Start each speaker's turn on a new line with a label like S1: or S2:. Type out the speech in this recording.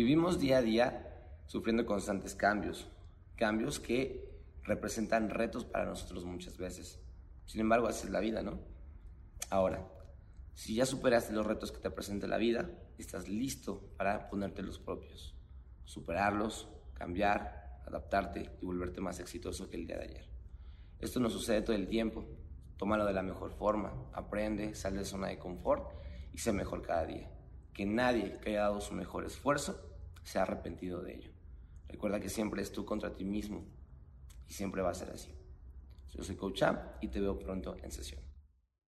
S1: Vivimos día a día sufriendo constantes cambios, cambios que representan retos para nosotros muchas veces. Sin embargo, así es la vida, ¿no? Ahora, si ya superaste los retos que te presenta la vida, estás listo para ponerte los propios, superarlos, cambiar, adaptarte y volverte más exitoso que el día de ayer. Esto no sucede todo el tiempo. Tómalo de la mejor forma, aprende, sal de zona de confort y sé mejor cada día. Que nadie que haya dado su mejor esfuerzo se ha arrepentido de ello. Recuerda que siempre es tú contra ti mismo y siempre va a ser así. Yo soy Coach Champ y te veo pronto en sesión.